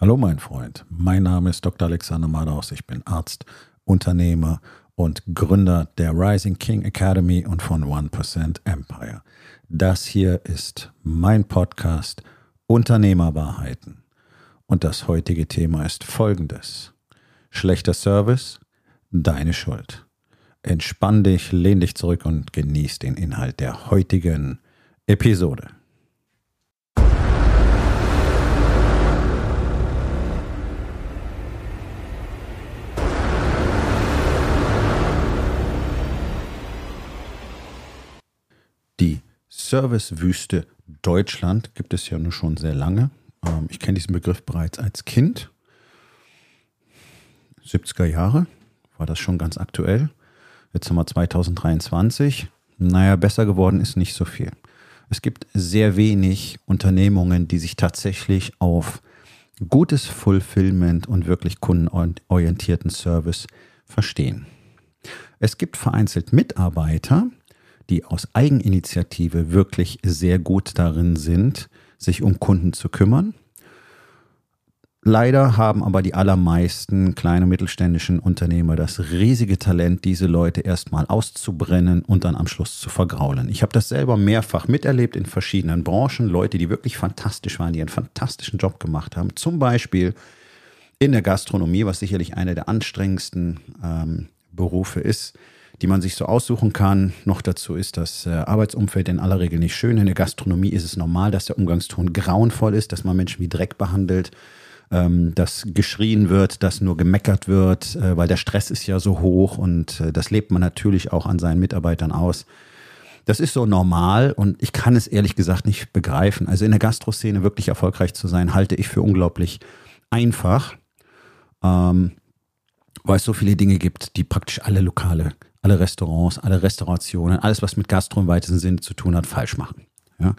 Hallo mein Freund, mein Name ist Dr. Alexander Madaus, ich bin Arzt, Unternehmer und Gründer der Rising King Academy und von 1% Empire. Das hier ist mein Podcast Unternehmerwahrheiten. Und das heutige Thema ist folgendes. Schlechter Service, deine Schuld. Entspann dich, lehn dich zurück und genieß den Inhalt der heutigen Episode. Die Servicewüste Deutschland gibt es ja nun schon sehr lange. Ähm, ich kenne diesen Begriff bereits als Kind. 70er Jahre war das schon ganz aktuell. Jetzt haben wir 2023. Naja, besser geworden ist nicht so viel. Es gibt sehr wenig Unternehmungen, die sich tatsächlich auf gutes Fulfillment und wirklich kundenorientierten Service verstehen. Es gibt vereinzelt Mitarbeiter, die aus Eigeninitiative wirklich sehr gut darin sind, sich um Kunden zu kümmern. Leider haben aber die allermeisten kleinen und mittelständischen Unternehmer das riesige Talent, diese Leute erstmal auszubrennen und dann am Schluss zu vergraulen. Ich habe das selber mehrfach miterlebt in verschiedenen Branchen. Leute, die wirklich fantastisch waren, die einen fantastischen Job gemacht haben. Zum Beispiel in der Gastronomie, was sicherlich einer der anstrengendsten ähm, Berufe ist die man sich so aussuchen kann. Noch dazu ist das äh, Arbeitsumfeld in aller Regel nicht schön. In der Gastronomie ist es normal, dass der Umgangston grauenvoll ist, dass man Menschen wie Dreck behandelt, ähm, dass geschrien wird, dass nur gemeckert wird, äh, weil der Stress ist ja so hoch und äh, das lebt man natürlich auch an seinen Mitarbeitern aus. Das ist so normal und ich kann es ehrlich gesagt nicht begreifen. Also in der Gastroszene wirklich erfolgreich zu sein, halte ich für unglaublich einfach, ähm, weil es so viele Dinge gibt, die praktisch alle Lokale alle Restaurants, alle Restaurationen, alles, was mit Gastro im weitesten Sinne zu tun hat, falsch machen. Ja?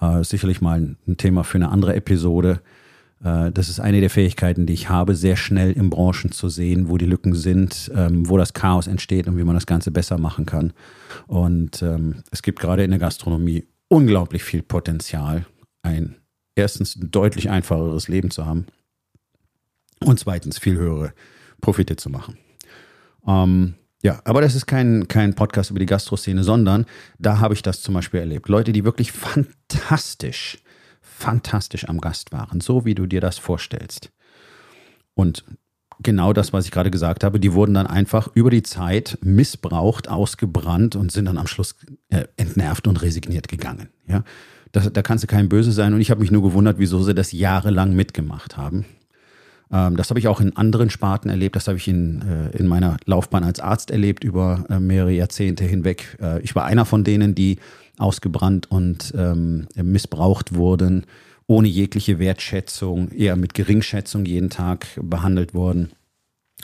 Äh, sicherlich mal ein, Thema für eine andere Episode. Äh, das ist eine der Fähigkeiten, die ich habe, sehr schnell in Branchen zu sehen, wo die Lücken sind, ähm, wo das Chaos entsteht und wie man das Ganze besser machen kann. Und ähm, es gibt gerade in der Gastronomie unglaublich viel Potenzial, ein erstens deutlich einfacheres Leben zu haben und zweitens viel höhere Profite zu machen. Ähm, ja, aber das ist kein, kein Podcast über die Gastroszene, sondern da habe ich das zum Beispiel erlebt. Leute, die wirklich fantastisch, fantastisch am Gast waren, so wie du dir das vorstellst. Und genau das, was ich gerade gesagt habe, die wurden dann einfach über die Zeit missbraucht, ausgebrannt und sind dann am Schluss äh, entnervt und resigniert gegangen. Ja, das, da kannst du kein Böse sein. Und ich habe mich nur gewundert, wieso sie das jahrelang mitgemacht haben. Ähm, das habe ich auch in anderen Sparten erlebt. Das habe ich in, äh, in meiner Laufbahn als Arzt erlebt über äh, mehrere Jahrzehnte hinweg. Äh, ich war einer von denen, die ausgebrannt und ähm, missbraucht wurden, ohne jegliche Wertschätzung, eher mit Geringschätzung jeden Tag behandelt wurden.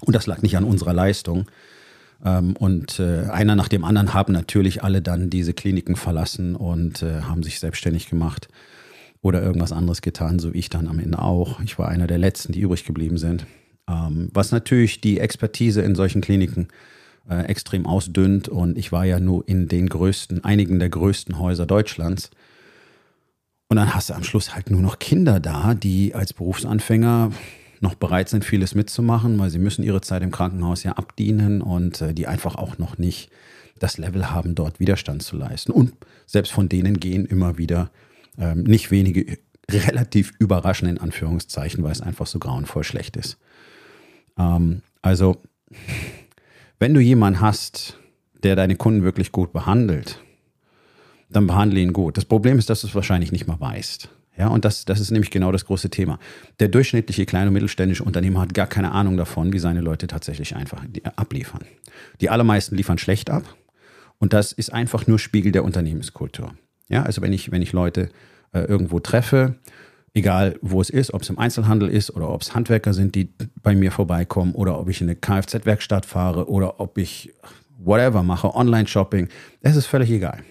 Und das lag nicht an unserer Leistung. Ähm, und einer nach dem anderen haben natürlich alle dann diese Kliniken verlassen und haben sich selbstständig gemacht oder irgendwas anderes getan, so wie ich dann am Ende auch. Ich war einer der letzten, die übrig geblieben sind. Ähm, was natürlich die Expertise in solchen Kliniken äh, extrem ausdünnt und ich war ja nur in den größten, einigen der größten Häuser Deutschlands. Und dann hast du am Schluss halt nur noch Kinder da, die als Berufsanfänger noch bereit sind, vieles mitzumachen, weil sie müssen ihre Zeit im Krankenhaus ja abdienen und äh, die einfach auch noch nicht das Level haben, dort Widerstand zu leisten. Und selbst von denen gehen immer wieder ähm, nicht wenige relativ überraschend in Anführungszeichen, weil es einfach so grauenvoll schlecht ist. Ähm, also, wenn du jemanden hast, der deine Kunden wirklich gut behandelt, dann behandle ihn gut. Das Problem ist, dass du es wahrscheinlich nicht mal weißt. Ja, und das, das ist nämlich genau das große Thema. Der durchschnittliche kleine und mittelständische Unternehmer hat gar keine Ahnung davon, wie seine Leute tatsächlich einfach abliefern. Die allermeisten liefern schlecht ab. Und das ist einfach nur Spiegel der Unternehmenskultur. Ja, also wenn ich, wenn ich Leute äh, irgendwo treffe, egal wo es ist, ob es im Einzelhandel ist oder ob es Handwerker sind, die bei mir vorbeikommen oder ob ich in eine Kfz-Werkstatt fahre oder ob ich whatever mache, Online-Shopping, es ist völlig egal.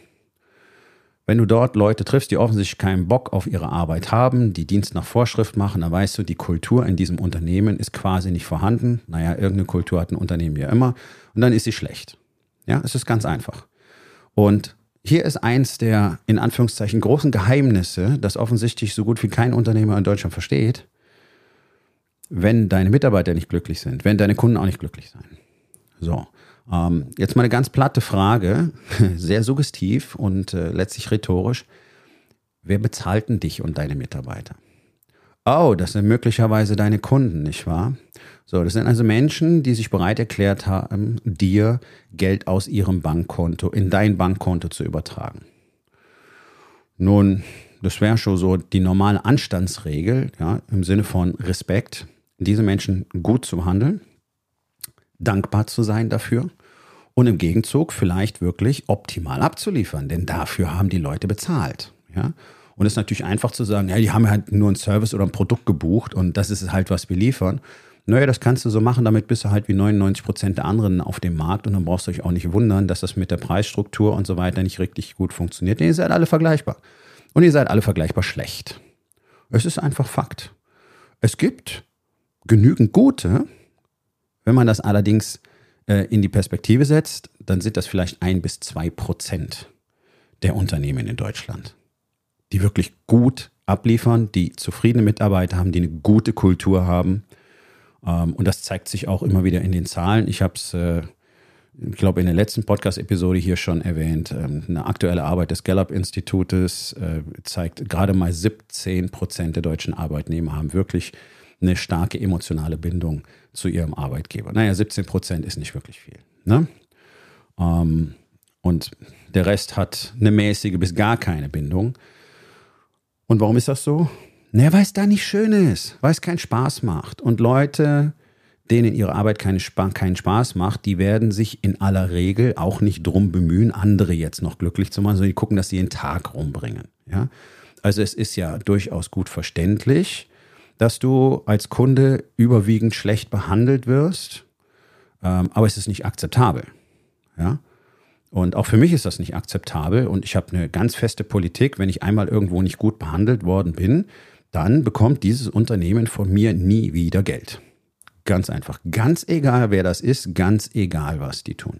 Wenn du dort Leute triffst, die offensichtlich keinen Bock auf ihre Arbeit haben, die Dienst nach Vorschrift machen, dann weißt du, die Kultur in diesem Unternehmen ist quasi nicht vorhanden. Naja, irgendeine Kultur hat ein Unternehmen ja immer und dann ist sie schlecht. Ja, es ist ganz einfach. Und hier ist eins der in Anführungszeichen großen Geheimnisse, das offensichtlich so gut wie kein Unternehmer in Deutschland versteht. wenn deine Mitarbeiter nicht glücklich sind, wenn deine Kunden auch nicht glücklich sein. So, ähm, jetzt mal eine ganz platte Frage, sehr suggestiv und äh, letztlich rhetorisch. Wer bezahlt denn dich und deine Mitarbeiter? Oh, das sind möglicherweise deine Kunden, nicht wahr? So, das sind also Menschen, die sich bereit erklärt haben, dir Geld aus ihrem Bankkonto in dein Bankkonto zu übertragen. Nun, das wäre schon so die normale Anstandsregel, ja, im Sinne von Respekt, diese Menschen gut zu behandeln, dankbar zu sein dafür und im Gegenzug vielleicht wirklich optimal abzuliefern, denn dafür haben die Leute bezahlt, ja. Und es ist natürlich einfach zu sagen, ja, die haben halt nur einen Service oder ein Produkt gebucht und das ist halt, was wir liefern. Naja, das kannst du so machen, damit bist du halt wie 99 Prozent der anderen auf dem Markt und dann brauchst du euch auch nicht wundern, dass das mit der Preisstruktur und so weiter nicht richtig gut funktioniert. Denn ihr seid alle vergleichbar. Und ihr seid alle vergleichbar schlecht. Es ist einfach Fakt. Es gibt genügend gute. Wenn man das allerdings äh, in die Perspektive setzt, dann sind das vielleicht ein bis zwei Prozent der Unternehmen in Deutschland die wirklich gut abliefern, die zufriedene Mitarbeiter haben, die eine gute Kultur haben. Ähm, und das zeigt sich auch immer wieder in den Zahlen. Ich habe es, äh, ich glaube, in der letzten Podcast-Episode hier schon erwähnt. Ähm, eine aktuelle Arbeit des Gallup-Institutes äh, zeigt, gerade mal 17 Prozent der deutschen Arbeitnehmer haben wirklich eine starke emotionale Bindung zu ihrem Arbeitgeber. Naja, 17 Prozent ist nicht wirklich viel. Ne? Ähm, und der Rest hat eine mäßige bis gar keine Bindung. Und warum ist das so? Naja, weil es da nicht schön ist, weil es keinen Spaß macht. Und Leute, denen ihre Arbeit keine, keinen Spaß macht, die werden sich in aller Regel auch nicht drum bemühen, andere jetzt noch glücklich zu machen, sondern die gucken, dass sie den Tag rumbringen. Ja? Also es ist ja durchaus gut verständlich, dass du als Kunde überwiegend schlecht behandelt wirst, ähm, aber es ist nicht akzeptabel. Ja? Und auch für mich ist das nicht akzeptabel. Und ich habe eine ganz feste Politik, wenn ich einmal irgendwo nicht gut behandelt worden bin, dann bekommt dieses Unternehmen von mir nie wieder Geld. Ganz einfach. Ganz egal, wer das ist, ganz egal, was die tun.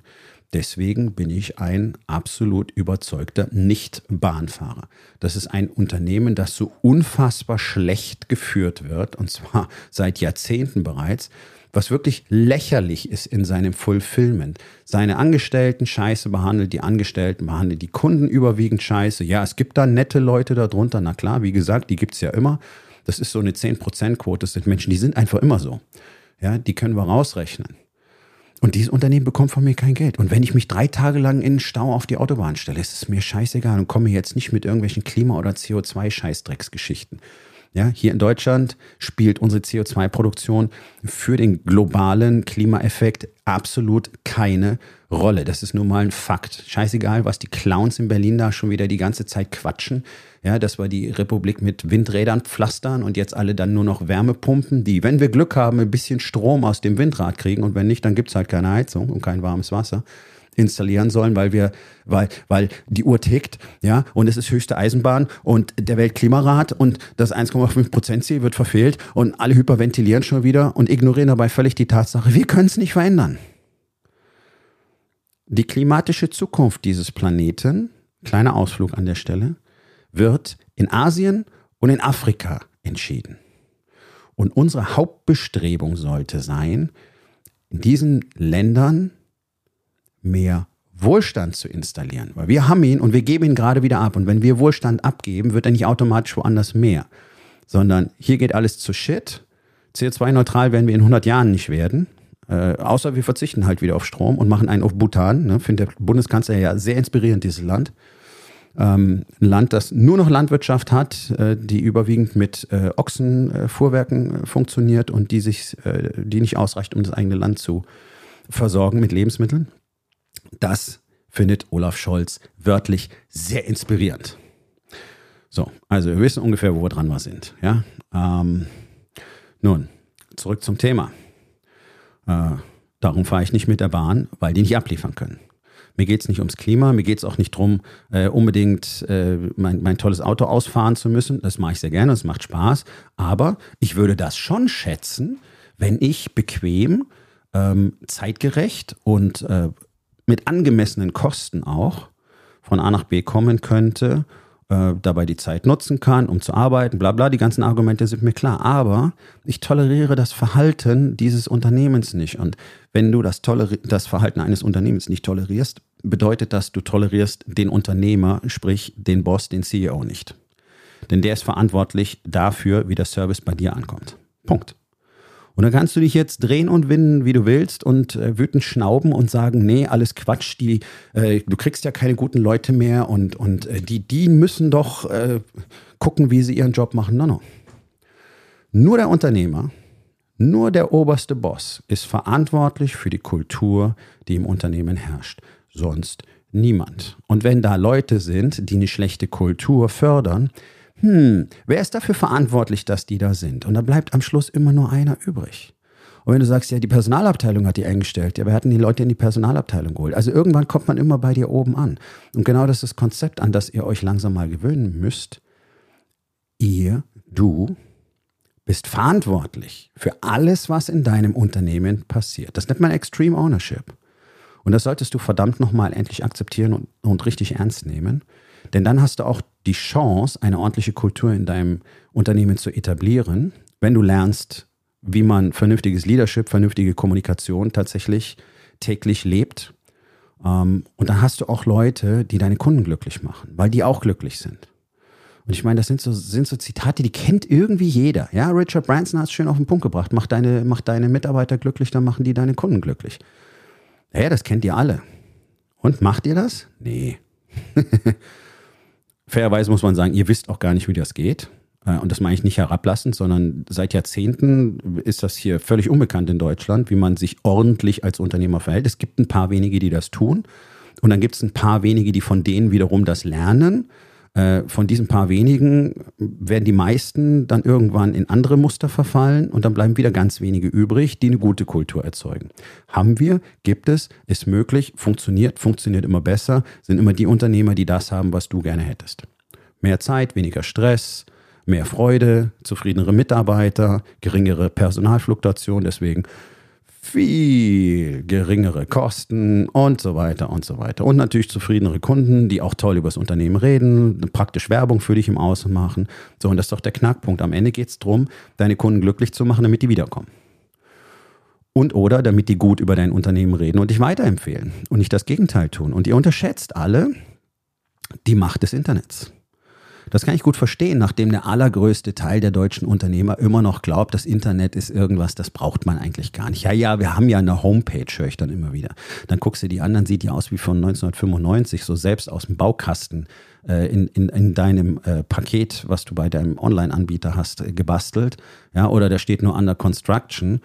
Deswegen bin ich ein absolut überzeugter Nicht-Bahnfahrer. Das ist ein Unternehmen, das so unfassbar schlecht geführt wird, und zwar seit Jahrzehnten bereits, was wirklich lächerlich ist in seinem Fulfillment. Seine Angestellten scheiße behandelt, die Angestellten behandelt die Kunden überwiegend scheiße. Ja, es gibt da nette Leute darunter, na klar, wie gesagt, die gibt es ja immer. Das ist so eine 10%-Quote, das sind Menschen, die sind einfach immer so. Ja, die können wir rausrechnen. Und dieses Unternehmen bekommt von mir kein Geld. Und wenn ich mich drei Tage lang in den Stau auf die Autobahn stelle, ist es mir scheißegal und komme jetzt nicht mit irgendwelchen Klima- oder CO2-Scheißdrecksgeschichten. Ja, hier in Deutschland spielt unsere CO2-Produktion für den globalen Klimaeffekt absolut keine Rolle. Das ist nun mal ein Fakt. Scheißegal, was die Clowns in Berlin da schon wieder die ganze Zeit quatschen. Ja, dass wir die Republik mit Windrädern pflastern und jetzt alle dann nur noch Wärmepumpen, die, wenn wir Glück haben, ein bisschen Strom aus dem Windrad kriegen und wenn nicht, dann gibt es halt keine Heizung und kein warmes Wasser installieren sollen, weil wir, weil, weil die Uhr tickt, ja, und es ist höchste Eisenbahn und der Weltklimarat und das 1,5 Prozent Ziel wird verfehlt und alle hyperventilieren schon wieder und ignorieren dabei völlig die Tatsache, wir können es nicht verändern. Die klimatische Zukunft dieses Planeten, kleiner Ausflug an der Stelle, wird in Asien und in Afrika entschieden. Und unsere Hauptbestrebung sollte sein, in diesen Ländern mehr Wohlstand zu installieren. Weil wir haben ihn und wir geben ihn gerade wieder ab. Und wenn wir Wohlstand abgeben, wird er nicht automatisch woanders mehr. Sondern hier geht alles zu Shit. CO2-neutral werden wir in 100 Jahren nicht werden. Äh, außer wir verzichten halt wieder auf Strom und machen einen auf Bhutan. Ne? Finde der Bundeskanzler ja sehr inspirierend, dieses Land. Ähm, ein Land, das nur noch Landwirtschaft hat, äh, die überwiegend mit äh, Ochsenfuhrwerken äh, funktioniert und die sich, äh, die nicht ausreicht, um das eigene Land zu versorgen mit Lebensmitteln. Das findet Olaf Scholz wörtlich sehr inspirierend. So, also wir wissen ungefähr, wo wir dran wir sind. Ja? Ähm, nun, zurück zum Thema. Äh, darum fahre ich nicht mit der Bahn, weil die nicht abliefern können. Mir geht es nicht ums Klima, mir geht es auch nicht darum, äh, unbedingt äh, mein, mein tolles Auto ausfahren zu müssen. Das mache ich sehr gerne, das macht Spaß. Aber ich würde das schon schätzen, wenn ich bequem, ähm, zeitgerecht und äh, mit angemessenen Kosten auch von A nach B kommen könnte äh, dabei die Zeit nutzen kann, um zu arbeiten, bla bla, die ganzen Argumente sind mir klar. Aber ich toleriere das Verhalten dieses Unternehmens nicht. Und wenn du das, das Verhalten eines Unternehmens nicht tolerierst, bedeutet das, du tolerierst den Unternehmer, sprich den Boss, den CEO nicht. Denn der ist verantwortlich dafür, wie der Service bei dir ankommt. Punkt. Und dann kannst du dich jetzt drehen und winden, wie du willst und äh, wütend schnauben und sagen, nee, alles Quatsch, die, äh, du kriegst ja keine guten Leute mehr und, und äh, die, die müssen doch äh, gucken, wie sie ihren Job machen. No, no. Nur der Unternehmer, nur der oberste Boss ist verantwortlich für die Kultur, die im Unternehmen herrscht. Sonst niemand. Und wenn da Leute sind, die eine schlechte Kultur fördern, hm, wer ist dafür verantwortlich, dass die da sind? Und da bleibt am Schluss immer nur einer übrig. Und wenn du sagst, ja, die Personalabteilung hat die eingestellt, ja, wer hatten die Leute in die Personalabteilung geholt? Also irgendwann kommt man immer bei dir oben an. Und genau das ist das Konzept, an das ihr euch langsam mal gewöhnen müsst. Ihr, du, bist verantwortlich für alles, was in deinem Unternehmen passiert. Das nennt man Extreme Ownership. Und das solltest du verdammt nochmal endlich akzeptieren und, und richtig ernst nehmen. Denn dann hast du auch die Chance, eine ordentliche Kultur in deinem Unternehmen zu etablieren, wenn du lernst, wie man vernünftiges Leadership, vernünftige Kommunikation tatsächlich täglich lebt. Ähm, und dann hast du auch Leute, die deine Kunden glücklich machen, weil die auch glücklich sind. Und ich meine, das sind so, sind so Zitate, die kennt irgendwie jeder. Ja, Richard Branson hat es schön auf den Punkt gebracht. Mach deine, mach deine Mitarbeiter glücklich, dann machen die deine Kunden glücklich. Ja, das kennt ihr alle. Und macht ihr das? Nee. fairerweise muss man sagen, ihr wisst auch gar nicht, wie das geht. Äh, und das meine ich nicht herablassend, sondern seit Jahrzehnten ist das hier völlig unbekannt in Deutschland, wie man sich ordentlich als Unternehmer verhält. Es gibt ein paar wenige, die das tun. Und dann gibt es ein paar wenige, die von denen wiederum das lernen. Äh, von diesen paar wenigen werden die meisten dann irgendwann in andere Muster verfallen und dann bleiben wieder ganz wenige übrig, die eine gute Kultur erzeugen. Haben wir, gibt es, ist möglich, funktioniert, funktioniert immer besser, sind immer die Unternehmer, die das haben, was du gerne hättest. Mehr Zeit, weniger Stress, mehr Freude, zufriedenere Mitarbeiter, geringere Personalfluktuation, deswegen viel geringere Kosten und so weiter und so weiter. Und natürlich zufriedenere Kunden, die auch toll über das Unternehmen reden, praktisch Werbung für dich im Außen machen. So, und das ist doch der Knackpunkt. Am Ende geht es darum, deine Kunden glücklich zu machen, damit die wiederkommen. Und oder damit die gut über dein Unternehmen reden und dich weiterempfehlen und nicht das Gegenteil tun. Und ihr unterschätzt alle die Macht des Internets. Das kann ich gut verstehen, nachdem der allergrößte Teil der deutschen Unternehmer immer noch glaubt, das Internet ist irgendwas, das braucht man eigentlich gar nicht. Ja, ja, wir haben ja eine Homepage, höre ich dann immer wieder. Dann guckst du die anderen, sieht die aus wie von 1995, so selbst aus dem Baukasten äh, in, in, in deinem äh, Paket, was du bei deinem Online-Anbieter hast, äh, gebastelt. Ja, oder da steht nur under construction.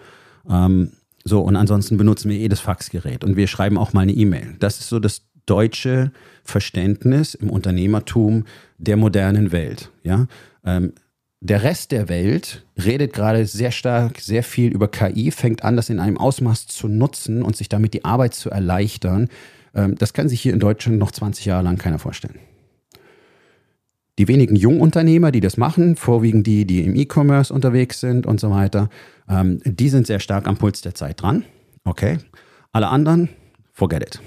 Ähm, so, und ansonsten benutzen wir eh das Faxgerät und wir schreiben auch mal eine E-Mail. Das ist so das deutsche Verständnis im Unternehmertum der modernen Welt. Ja? Ähm, der Rest der Welt redet gerade sehr stark, sehr viel über KI, fängt an, das in einem Ausmaß zu nutzen und sich damit die Arbeit zu erleichtern. Ähm, das kann sich hier in Deutschland noch 20 Jahre lang keiner vorstellen. Die wenigen Jungunternehmer, die das machen, vorwiegend die, die im E-Commerce unterwegs sind und so weiter, ähm, die sind sehr stark am Puls der Zeit dran. Okay. Alle anderen, forget it.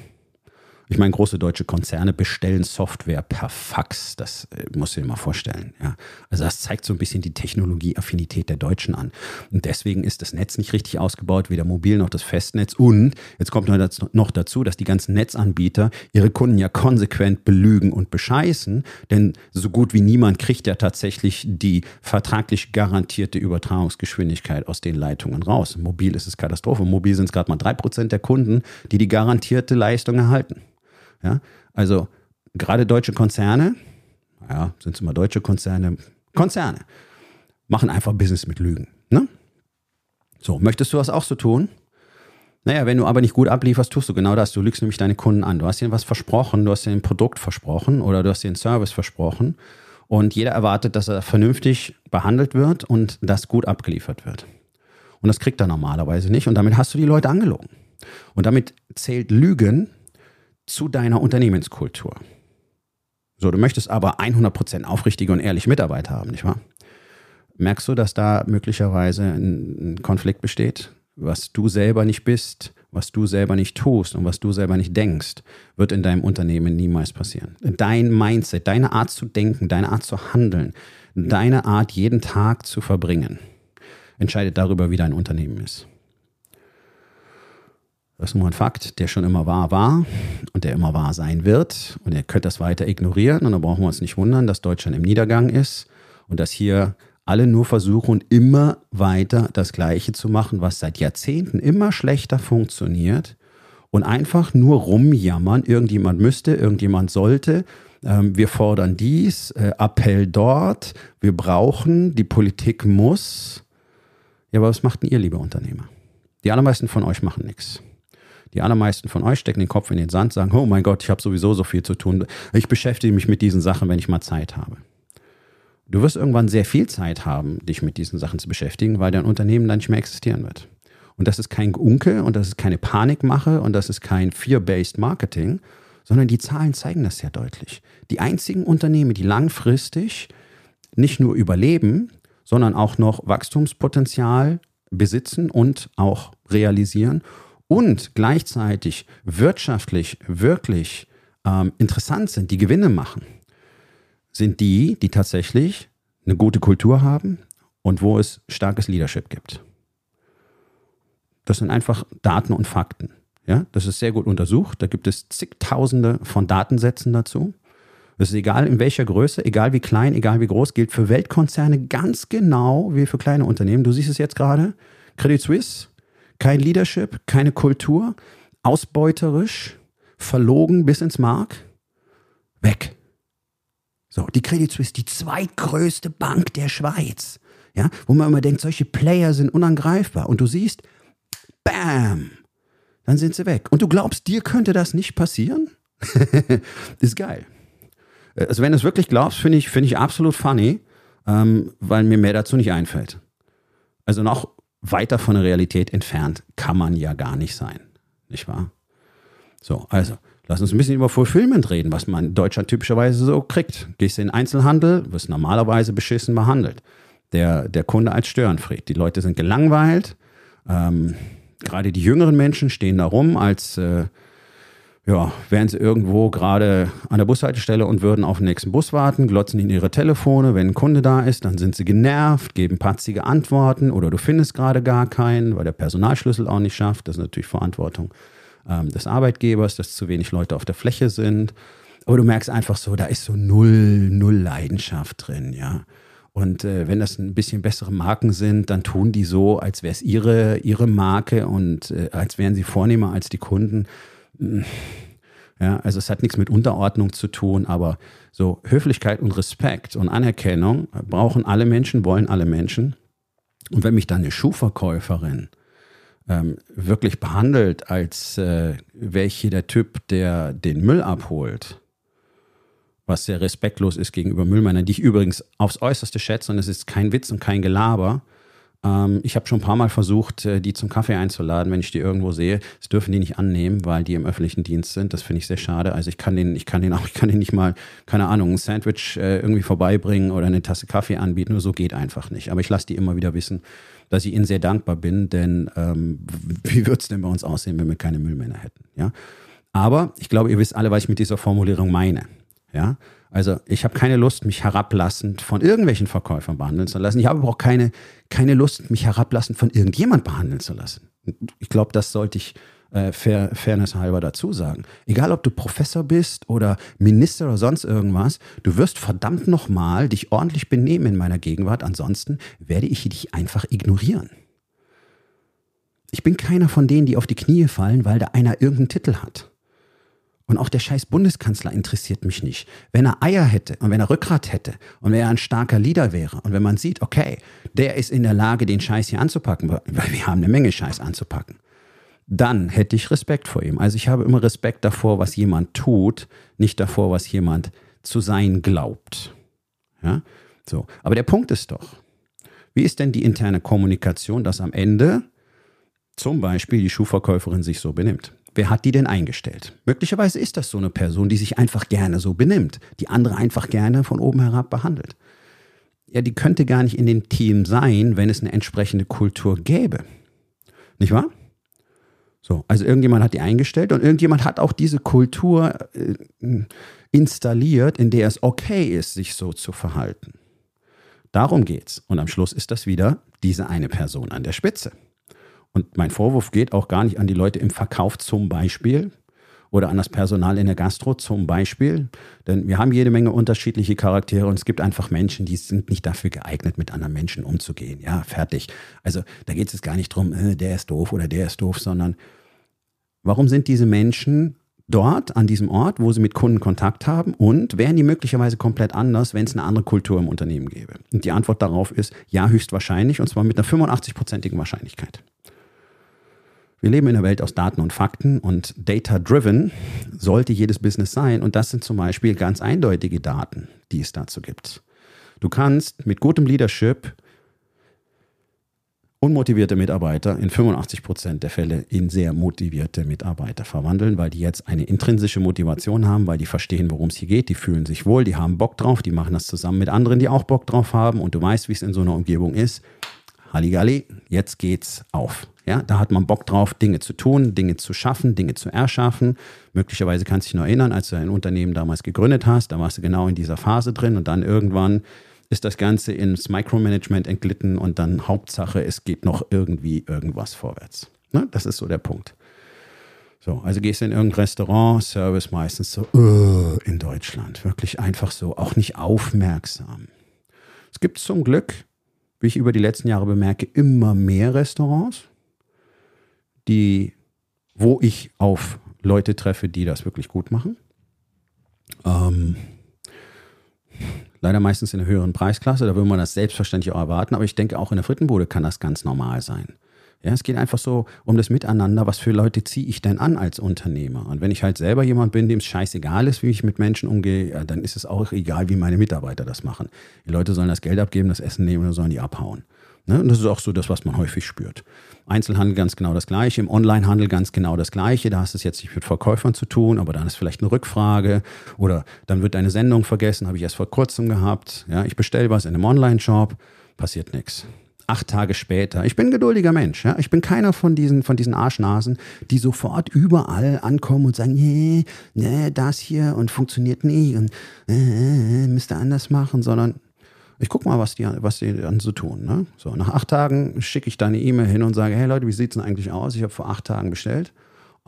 Ich meine, große deutsche Konzerne bestellen Software per Fax. Das äh, muss ich dir mal vorstellen. Ja. Also das zeigt so ein bisschen die Technologieaffinität der Deutschen an. Und deswegen ist das Netz nicht richtig ausgebaut, weder mobil noch das Festnetz. Und jetzt kommt noch dazu, dass die ganzen Netzanbieter ihre Kunden ja konsequent belügen und bescheißen. Denn so gut wie niemand kriegt ja tatsächlich die vertraglich garantierte Übertragungsgeschwindigkeit aus den Leitungen raus. Mobil ist es Katastrophe. Mobil sind es gerade mal drei Prozent der Kunden, die die garantierte Leistung erhalten. Ja? Also gerade deutsche Konzerne, ja, sind es immer deutsche Konzerne, Konzerne, machen einfach Business mit Lügen. Ne? So, möchtest du das auch so tun? Naja, wenn du aber nicht gut ablieferst, tust du genau das. Du lügst nämlich deine Kunden an. Du hast ihnen was versprochen, du hast ihnen ein Produkt versprochen oder du hast ihnen einen Service versprochen. Und jeder erwartet, dass er vernünftig behandelt wird und das gut abgeliefert wird. Und das kriegt er normalerweise nicht. Und damit hast du die Leute angelogen. Und damit zählt Lügen zu deiner Unternehmenskultur. So, du möchtest aber 100% aufrichtige und ehrliche Mitarbeit haben, nicht wahr? Merkst du, dass da möglicherweise ein Konflikt besteht, was du selber nicht bist, was du selber nicht tust und was du selber nicht denkst, wird in deinem Unternehmen niemals passieren. Dein Mindset, deine Art zu denken, deine Art zu handeln, deine Art jeden Tag zu verbringen, entscheidet darüber, wie dein Unternehmen ist. Das ist nur ein Fakt, der schon immer wahr war und der immer wahr sein wird. Und ihr könnt das weiter ignorieren. Und dann brauchen wir uns nicht wundern, dass Deutschland im Niedergang ist und dass hier alle nur versuchen, immer weiter das Gleiche zu machen, was seit Jahrzehnten immer schlechter funktioniert und einfach nur rumjammern, irgendjemand müsste, irgendjemand sollte. Ähm, wir fordern dies, äh, Appell dort, wir brauchen, die Politik muss. Ja, aber was macht denn ihr, liebe Unternehmer? Die allermeisten von euch machen nichts. Die allermeisten von euch stecken den Kopf in den Sand, sagen, oh mein Gott, ich habe sowieso so viel zu tun. Ich beschäftige mich mit diesen Sachen, wenn ich mal Zeit habe. Du wirst irgendwann sehr viel Zeit haben, dich mit diesen Sachen zu beschäftigen, weil dein Unternehmen dann nicht mehr existieren wird. Und das ist kein Unke und das ist keine Panikmache und das ist kein Fear-Based Marketing, sondern die Zahlen zeigen das sehr deutlich. Die einzigen Unternehmen, die langfristig nicht nur überleben, sondern auch noch Wachstumspotenzial besitzen und auch realisieren und gleichzeitig wirtschaftlich wirklich ähm, interessant sind, die Gewinne machen, sind die, die tatsächlich eine gute Kultur haben und wo es starkes Leadership gibt. Das sind einfach Daten und Fakten. Ja, das ist sehr gut untersucht. Da gibt es zigtausende von Datensätzen dazu. Das ist egal in welcher Größe, egal wie klein, egal wie groß, gilt für Weltkonzerne ganz genau wie für kleine Unternehmen. Du siehst es jetzt gerade. Credit Suisse, kein Leadership, keine Kultur, ausbeuterisch, verlogen bis ins Mark, weg. So, die Credit Suisse, die zweitgrößte Bank der Schweiz. Ja, wo man immer denkt, solche Player sind unangreifbar. Und du siehst, bam, dann sind sie weg. Und du glaubst, dir könnte das nicht passieren? ist geil. Also wenn du es wirklich glaubst, finde ich, finde ich absolut funny, ähm, weil mir mehr dazu nicht einfällt. Also noch weiter von der Realität entfernt kann man ja gar nicht sein. Nicht wahr? So, also Lass uns ein bisschen über Fulfillment reden, was man in Deutschland typischerweise so kriegt. Gehst in den Einzelhandel, wirst normalerweise beschissen behandelt. Der, der Kunde als Störenfried. Die Leute sind gelangweilt. Ähm, gerade die jüngeren Menschen stehen da rum, als äh, ja, wären sie irgendwo gerade an der Bushaltestelle und würden auf den nächsten Bus warten, glotzen in ihre Telefone. Wenn ein Kunde da ist, dann sind sie genervt, geben patzige Antworten oder du findest gerade gar keinen, weil der Personalschlüssel auch nicht schafft. Das ist natürlich Verantwortung ähm, des Arbeitgebers, dass zu wenig Leute auf der Fläche sind. Aber du merkst einfach so, da ist so null, null Leidenschaft drin, ja. Und äh, wenn das ein bisschen bessere Marken sind, dann tun die so, als wäre es ihre, ihre Marke und äh, als wären sie vornehmer als die Kunden. Hm. Ja, also es hat nichts mit Unterordnung zu tun, aber so Höflichkeit und Respekt und Anerkennung brauchen alle Menschen, wollen alle Menschen. Und wenn mich dann eine Schuhverkäuferin ähm, wirklich behandelt, als äh, wäre der Typ, der den Müll abholt, was sehr respektlos ist gegenüber Müllmännern, die ich übrigens aufs Äußerste schätze und es ist kein Witz und kein Gelaber. Ähm, ich habe schon ein paar Mal versucht, äh, die zum Kaffee einzuladen, wenn ich die irgendwo sehe. Das dürfen die nicht annehmen, weil die im öffentlichen Dienst sind. Das finde ich sehr schade. Also ich kann den, ich kann den auch, ich kann den nicht mal, keine Ahnung, ein Sandwich äh, irgendwie vorbeibringen oder eine Tasse Kaffee anbieten. Nur so geht einfach nicht. Aber ich lasse die immer wieder wissen, dass ich Ihnen sehr dankbar bin, denn ähm, wie würde es denn bei uns aussehen, wenn wir keine Müllmänner hätten? Ja? Aber ich glaube, ihr wisst alle, was ich mit dieser Formulierung meine. Ja? Also ich habe keine Lust, mich herablassend von irgendwelchen Verkäufern behandeln zu lassen. Ich habe aber auch keine, keine Lust, mich herablassend von irgendjemand behandeln zu lassen. Ich glaube, das sollte ich äh, fair, Fairness halber dazu sagen. Egal, ob du Professor bist oder Minister oder sonst irgendwas, du wirst verdammt nochmal dich ordentlich benehmen in meiner Gegenwart. Ansonsten werde ich dich einfach ignorieren. Ich bin keiner von denen, die auf die Knie fallen, weil da einer irgendeinen Titel hat. Und auch der scheiß Bundeskanzler interessiert mich nicht. Wenn er Eier hätte und wenn er Rückgrat hätte und wenn er ein starker Leader wäre und wenn man sieht, okay, der ist in der Lage, den Scheiß hier anzupacken, weil wir haben eine Menge Scheiß anzupacken, dann hätte ich Respekt vor ihm. Also ich habe immer Respekt davor, was jemand tut, nicht davor, was jemand zu sein glaubt. Ja? So. Aber der Punkt ist doch, wie ist denn die interne Kommunikation, dass am Ende zum Beispiel die Schuhverkäuferin sich so benimmt? Wer hat die denn eingestellt? Möglicherweise ist das so eine Person, die sich einfach gerne so benimmt, die andere einfach gerne von oben herab behandelt. Ja, die könnte gar nicht in dem Team sein, wenn es eine entsprechende Kultur gäbe. Nicht wahr? So, also irgendjemand hat die eingestellt und irgendjemand hat auch diese Kultur äh, installiert, in der es okay ist, sich so zu verhalten. Darum geht's. Und am Schluss ist das wieder diese eine Person an der Spitze. Und mein Vorwurf geht auch gar nicht an die Leute im Verkauf zum Beispiel oder an das Personal in der Gastro zum Beispiel. Denn wir haben jede Menge unterschiedliche Charaktere und es gibt einfach Menschen, die sind nicht dafür geeignet, mit anderen Menschen umzugehen. Ja, fertig. Also da geht es gar nicht drum, äh, der ist doof oder der ist doof, sondern Warum sind diese Menschen dort an diesem Ort, wo sie mit Kunden Kontakt haben und wären die möglicherweise komplett anders, wenn es eine andere Kultur im Unternehmen gäbe? Und die Antwort darauf ist ja, höchstwahrscheinlich und zwar mit einer 85-prozentigen Wahrscheinlichkeit. Wir leben in einer Welt aus Daten und Fakten und data-driven sollte jedes Business sein und das sind zum Beispiel ganz eindeutige Daten, die es dazu gibt. Du kannst mit gutem Leadership unmotivierte Mitarbeiter in 85 Prozent der Fälle in sehr motivierte Mitarbeiter verwandeln, weil die jetzt eine intrinsische Motivation haben, weil die verstehen, worum es hier geht, die fühlen sich wohl, die haben Bock drauf, die machen das zusammen mit anderen, die auch Bock drauf haben und du weißt, wie es in so einer Umgebung ist. Halligalli, jetzt geht's auf. Ja, da hat man Bock drauf, Dinge zu tun, Dinge zu schaffen, Dinge zu erschaffen. Möglicherweise kannst du dich noch erinnern, als du ein Unternehmen damals gegründet hast, da warst du genau in dieser Phase drin und dann irgendwann ist das Ganze ins Micromanagement entglitten und dann Hauptsache, es geht noch irgendwie irgendwas vorwärts. Ne? Das ist so der Punkt. So, also gehst du in irgendein Restaurant, Service meistens so uh, in Deutschland, wirklich einfach so, auch nicht aufmerksam. Es gibt zum Glück, wie ich über die letzten Jahre bemerke, immer mehr Restaurants, die, wo ich auf Leute treffe, die das wirklich gut machen. Ähm, Leider meistens in einer höheren Preisklasse, da würde man das selbstverständlich auch erwarten, aber ich denke auch in der Frittenbude kann das ganz normal sein. Ja, es geht einfach so um das Miteinander. Was für Leute ziehe ich denn an als Unternehmer? Und wenn ich halt selber jemand bin, dem es scheißegal ist, wie ich mit Menschen umgehe, ja, dann ist es auch egal, wie meine Mitarbeiter das machen. Die Leute sollen das Geld abgeben, das Essen nehmen oder sollen die abhauen. Ne? Und das ist auch so das, was man häufig spürt. Einzelhandel ganz genau das Gleiche, im Onlinehandel ganz genau das Gleiche. Da hast du es jetzt nicht mit Verkäufern zu tun, aber dann ist vielleicht eine Rückfrage oder dann wird deine Sendung vergessen, habe ich erst vor kurzem gehabt. Ja, ich bestelle was in einem Online-Shop, passiert nichts. Acht Tage später. Ich bin ein geduldiger Mensch. Ja? Ich bin keiner von diesen, von diesen Arschnasen, die sofort überall ankommen und sagen, nee, nee, das hier und funktioniert nicht und äh, äh, müsste anders machen, sondern ich gucke mal, was die, was die dann so tun. Ne? So, nach acht Tagen schicke ich deine E-Mail hin und sage, hey Leute, wie sieht es denn eigentlich aus? Ich habe vor acht Tagen bestellt.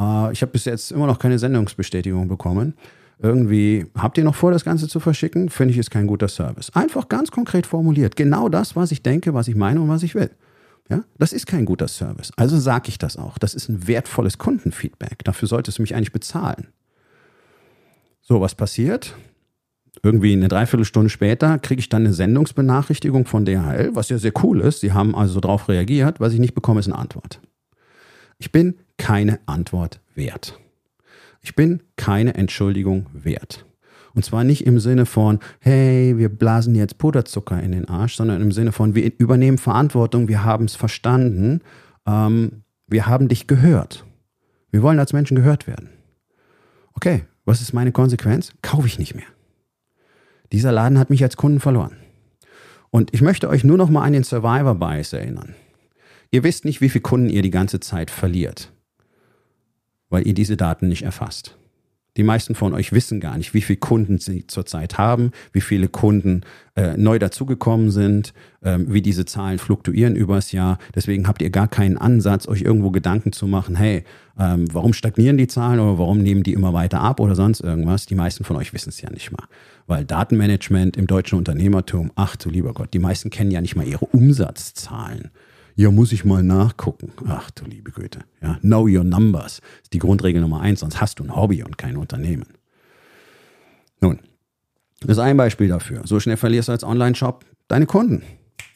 Äh, ich habe bis jetzt immer noch keine Sendungsbestätigung bekommen. Irgendwie, habt ihr noch vor, das Ganze zu verschicken? Finde ich, ist kein guter Service. Einfach ganz konkret formuliert. Genau das, was ich denke, was ich meine und was ich will. Ja, das ist kein guter Service. Also sage ich das auch. Das ist ein wertvolles Kundenfeedback. Dafür solltest du mich eigentlich bezahlen. So, was passiert? Irgendwie eine Dreiviertelstunde später kriege ich dann eine Sendungsbenachrichtigung von DHL, was ja sehr cool ist. Sie haben also darauf reagiert. Was ich nicht bekomme, ist eine Antwort. Ich bin keine Antwort wert. Ich bin keine Entschuldigung wert. Und zwar nicht im Sinne von, hey, wir blasen jetzt Puderzucker in den Arsch, sondern im Sinne von, wir übernehmen Verantwortung, wir haben es verstanden, ähm, wir haben dich gehört. Wir wollen als Menschen gehört werden. Okay, was ist meine Konsequenz? Kaufe ich nicht mehr. Dieser Laden hat mich als Kunden verloren. Und ich möchte euch nur noch mal an den Survivor Bias erinnern. Ihr wisst nicht, wie viele Kunden ihr die ganze Zeit verliert, weil ihr diese Daten nicht erfasst. Die meisten von euch wissen gar nicht, wie viele Kunden sie zurzeit haben, wie viele Kunden äh, neu dazugekommen sind, ähm, wie diese Zahlen fluktuieren übers Jahr. Deswegen habt ihr gar keinen Ansatz, euch irgendwo Gedanken zu machen, hey, ähm, warum stagnieren die Zahlen oder warum nehmen die immer weiter ab oder sonst irgendwas. Die meisten von euch wissen es ja nicht mal. Weil Datenmanagement im deutschen Unternehmertum, ach du lieber Gott, die meisten kennen ja nicht mal ihre Umsatzzahlen. Ja, muss ich mal nachgucken. Ach du liebe Güte. Ja, know your numbers ist die Grundregel Nummer eins, sonst hast du ein Hobby und kein Unternehmen. Nun, das ist ein Beispiel dafür. So schnell verlierst du als Online-Shop deine Kunden.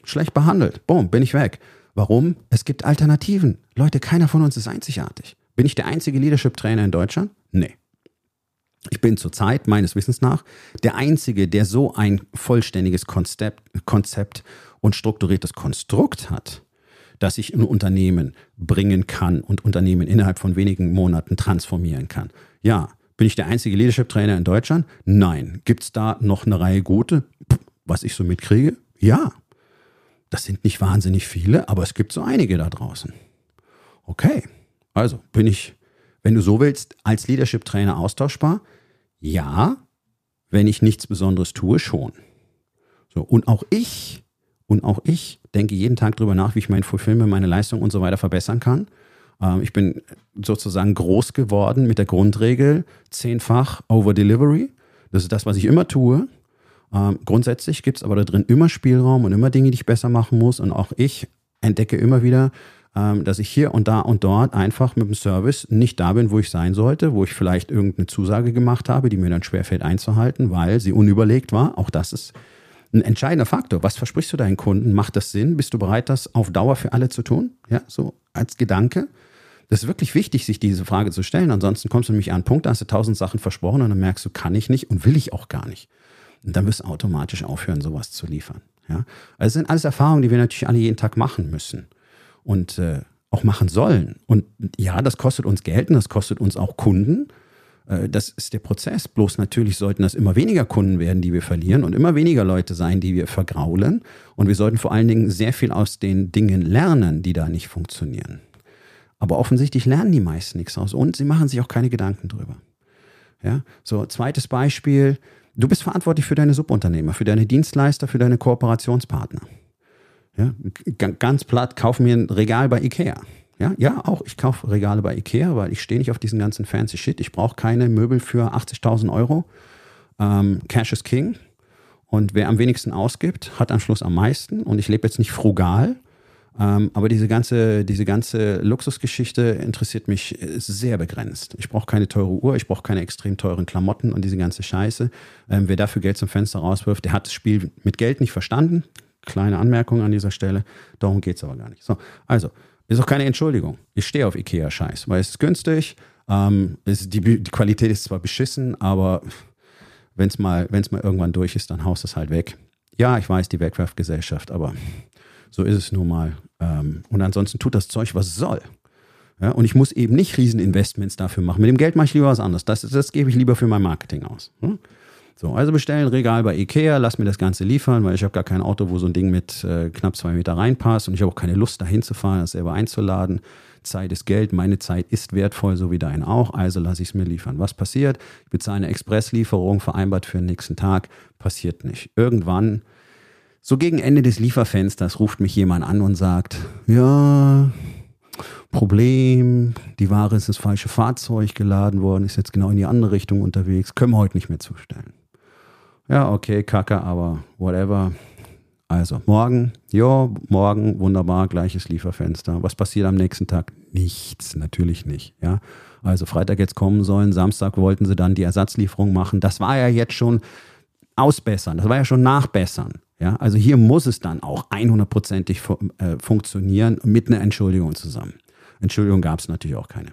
Schlecht behandelt. Boom, bin ich weg. Warum? Es gibt Alternativen. Leute, keiner von uns ist einzigartig. Bin ich der einzige Leadership-Trainer in Deutschland? Nee. Ich bin zurzeit meines Wissens nach der Einzige, der so ein vollständiges Konzept, Konzept und strukturiertes Konstrukt hat, dass ich ein Unternehmen bringen kann und Unternehmen innerhalb von wenigen Monaten transformieren kann. Ja, bin ich der einzige Leadership Trainer in Deutschland? Nein. Gibt es da noch eine Reihe gute, was ich so mitkriege? Ja. Das sind nicht wahnsinnig viele, aber es gibt so einige da draußen. Okay. Also bin ich, wenn du so willst, als Leadership-Trainer austauschbar? Ja, wenn ich nichts Besonderes tue, schon. So, und auch ich, und auch ich denke jeden Tag darüber nach, wie ich mein Fulfillment, meine Leistung und so weiter verbessern kann. Ähm, ich bin sozusagen groß geworden mit der Grundregel zehnfach Over Delivery. Das ist das, was ich immer tue. Ähm, grundsätzlich gibt es aber da drin immer Spielraum und immer Dinge, die ich besser machen muss. Und auch ich entdecke immer wieder, ähm, dass ich hier und da und dort einfach mit dem Service nicht da bin, wo ich sein sollte, wo ich vielleicht irgendeine Zusage gemacht habe, die mir dann schwerfällt einzuhalten, weil sie unüberlegt war. Auch das ist ein entscheidender Faktor. Was versprichst du deinen Kunden? Macht das Sinn? Bist du bereit, das auf Dauer für alle zu tun? Ja, so als Gedanke. Das ist wirklich wichtig, sich diese Frage zu stellen. Ansonsten kommst du nämlich an einen Punkt, da hast du tausend Sachen versprochen und dann merkst du, kann ich nicht und will ich auch gar nicht. Und dann wirst du automatisch aufhören, sowas zu liefern. Ja? Also sind alles Erfahrungen, die wir natürlich alle jeden Tag machen müssen und äh, auch machen sollen. Und ja, das kostet uns Geld und das kostet uns auch Kunden. Äh, das ist der Prozess. Bloß natürlich sollten das immer weniger Kunden werden, die wir verlieren und immer weniger Leute sein, die wir vergraulen. Und wir sollten vor allen Dingen sehr viel aus den Dingen lernen, die da nicht funktionieren. Aber offensichtlich lernen die meisten nichts aus und sie machen sich auch keine Gedanken drüber. Ja, so zweites Beispiel. Du bist verantwortlich für deine Subunternehmer, für deine Dienstleister, für deine Kooperationspartner. Ja, ganz platt, kauf mir ein Regal bei Ikea. Ja, ja, auch ich kaufe Regale bei Ikea, weil ich stehe nicht auf diesen ganzen fancy Shit. Ich brauche keine Möbel für 80.000 Euro. Ähm, Cash is King. Und wer am wenigsten ausgibt, hat am Schluss am meisten. Und ich lebe jetzt nicht frugal, ähm, aber diese ganze, diese ganze Luxusgeschichte interessiert mich sehr begrenzt. Ich brauche keine teure Uhr, ich brauche keine extrem teuren Klamotten und diese ganze Scheiße. Ähm, wer dafür Geld zum Fenster rauswirft, der hat das Spiel mit Geld nicht verstanden. Kleine Anmerkung an dieser Stelle. Darum geht es aber gar nicht. So, also, ist auch keine Entschuldigung. Ich stehe auf IKEA-Scheiß, weil es ist günstig. Ähm, ist, die, die, Qualität ist zwar beschissen, aber wenn es mal, mal irgendwann durch ist, dann haust es halt weg. Ja, ich weiß, die Wegwerfgesellschaft, aber so ist es nun mal. Ähm, und ansonsten tut das Zeug, was soll. Ja, und ich muss eben nicht Rieseninvestments dafür machen. Mit dem Geld mache ich lieber was anderes. Das, das gebe ich lieber für mein Marketing aus. Hm? So, also bestellen Regal bei Ikea, lass mir das Ganze liefern, weil ich habe gar kein Auto, wo so ein Ding mit äh, knapp zwei Meter reinpasst und ich habe auch keine Lust, dahin zu fahren, das selber einzuladen. Zeit ist Geld, meine Zeit ist wertvoll, so wie deine auch, also lasse ich es mir liefern. Was passiert? Ich bezahle eine Expresslieferung, vereinbart für den nächsten Tag, passiert nicht. Irgendwann, so gegen Ende des Lieferfensters, ruft mich jemand an und sagt, ja, Problem, die Ware ist ins falsche Fahrzeug geladen worden, ist jetzt genau in die andere Richtung unterwegs, können wir heute nicht mehr zustellen. Ja, okay, kacke, aber whatever. Also, morgen, ja, morgen, wunderbar, gleiches Lieferfenster. Was passiert am nächsten Tag? Nichts, natürlich nicht, ja. Also Freitag jetzt kommen sollen, Samstag wollten sie dann die Ersatzlieferung machen. Das war ja jetzt schon ausbessern, das war ja schon nachbessern. Ja, also hier muss es dann auch 100%ig fu äh, funktionieren mit einer Entschuldigung zusammen. Entschuldigung gab es natürlich auch keine.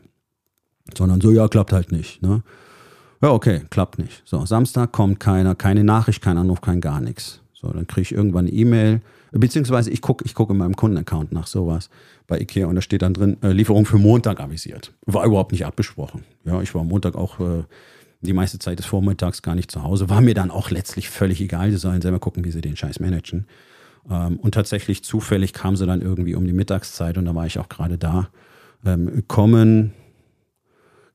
Sondern so, ja, klappt halt nicht. Ne? Ja, okay, klappt nicht. So, Samstag kommt keiner, keine Nachricht, kein Anruf, kein gar nichts. So, dann kriege ich irgendwann eine E-Mail, beziehungsweise ich gucke ich guck in meinem Kundenaccount nach sowas bei Ikea und da steht dann drin, äh, Lieferung für Montag avisiert. War überhaupt nicht abgesprochen. Ja, ich war Montag auch äh, die meiste Zeit des Vormittags gar nicht zu Hause. War mir dann auch letztlich völlig egal. Die sollen selber gucken, wie sie den Scheiß managen. Ähm, und tatsächlich zufällig kam sie dann irgendwie um die Mittagszeit und da war ich auch gerade da. Ähm, kommen,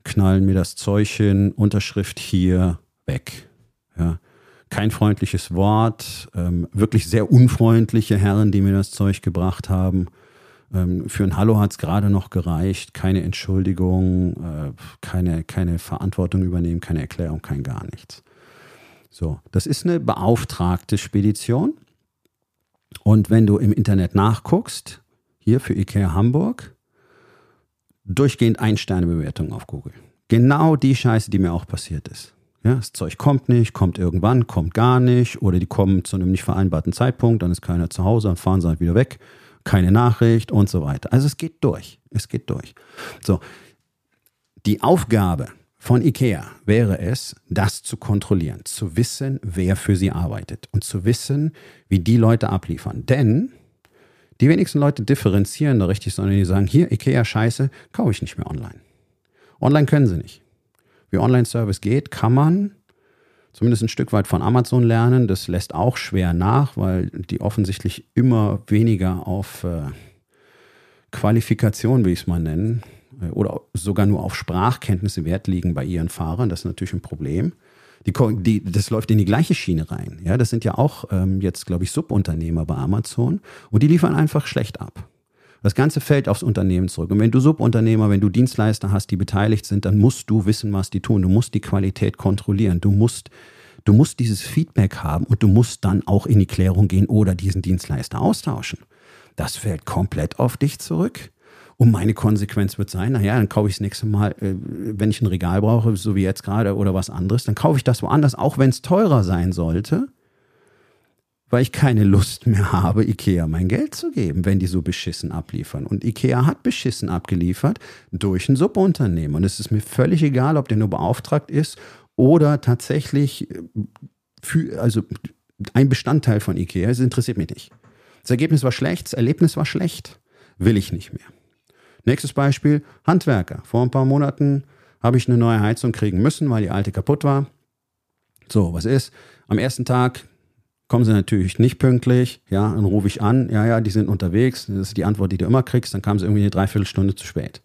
knallen mir das Zeug hin, Unterschrift hier, weg. Ja. Kein freundliches Wort, ähm, wirklich sehr unfreundliche Herren, die mir das Zeug gebracht haben. Ähm, für ein Hallo hat es gerade noch gereicht, keine Entschuldigung, äh, keine, keine Verantwortung übernehmen, keine Erklärung, kein gar nichts. So, das ist eine beauftragte Spedition. Und wenn du im Internet nachguckst, hier für IKEA Hamburg, durchgehend Ein-Sterne-Bewertung auf Google. Genau die Scheiße, die mir auch passiert ist. Ja, das Zeug kommt nicht, kommt irgendwann, kommt gar nicht oder die kommen zu einem nicht vereinbarten Zeitpunkt, dann ist keiner zu Hause, dann fahren sie halt wieder weg, keine Nachricht und so weiter. Also es geht durch, es geht durch. So, die Aufgabe von IKEA wäre es, das zu kontrollieren, zu wissen, wer für sie arbeitet und zu wissen, wie die Leute abliefern. Denn die wenigsten Leute differenzieren da richtig, sondern die sagen, hier, Ikea, scheiße, kaufe ich nicht mehr online. Online können sie nicht. Wie Online-Service geht, kann man zumindest ein Stück weit von Amazon lernen. Das lässt auch schwer nach, weil die offensichtlich immer weniger auf äh, Qualifikation, wie ich es mal nennen, äh, oder sogar nur auf Sprachkenntnisse Wert legen bei ihren Fahrern. Das ist natürlich ein Problem. Die, die, das läuft in die gleiche Schiene rein. Ja, das sind ja auch ähm, jetzt, glaube ich, Subunternehmer bei Amazon und die liefern einfach schlecht ab. Das Ganze fällt aufs Unternehmen zurück. Und wenn du Subunternehmer, wenn du Dienstleister hast, die beteiligt sind, dann musst du wissen, was die tun. Du musst die Qualität kontrollieren. Du musst, du musst dieses Feedback haben und du musst dann auch in die Klärung gehen oder diesen Dienstleister austauschen. Das fällt komplett auf dich zurück. Und meine Konsequenz wird sein, naja, dann kaufe ich das nächste Mal, äh, wenn ich ein Regal brauche, so wie jetzt gerade oder was anderes, dann kaufe ich das woanders, auch wenn es teurer sein sollte, weil ich keine Lust mehr habe, Ikea mein Geld zu geben, wenn die so beschissen abliefern. Und Ikea hat beschissen abgeliefert durch ein Subunternehmen. Und es ist mir völlig egal, ob der nur beauftragt ist oder tatsächlich äh, für, also ein Bestandteil von Ikea. Es interessiert mich nicht. Das Ergebnis war schlecht, das Erlebnis war schlecht. Will ich nicht mehr. Nächstes Beispiel, Handwerker. Vor ein paar Monaten habe ich eine neue Heizung kriegen müssen, weil die alte kaputt war. So, was ist? Am ersten Tag kommen sie natürlich nicht pünktlich. Ja, dann rufe ich an. Ja, ja, die sind unterwegs. Das ist die Antwort, die du immer kriegst. Dann kamen sie irgendwie eine Dreiviertelstunde zu spät.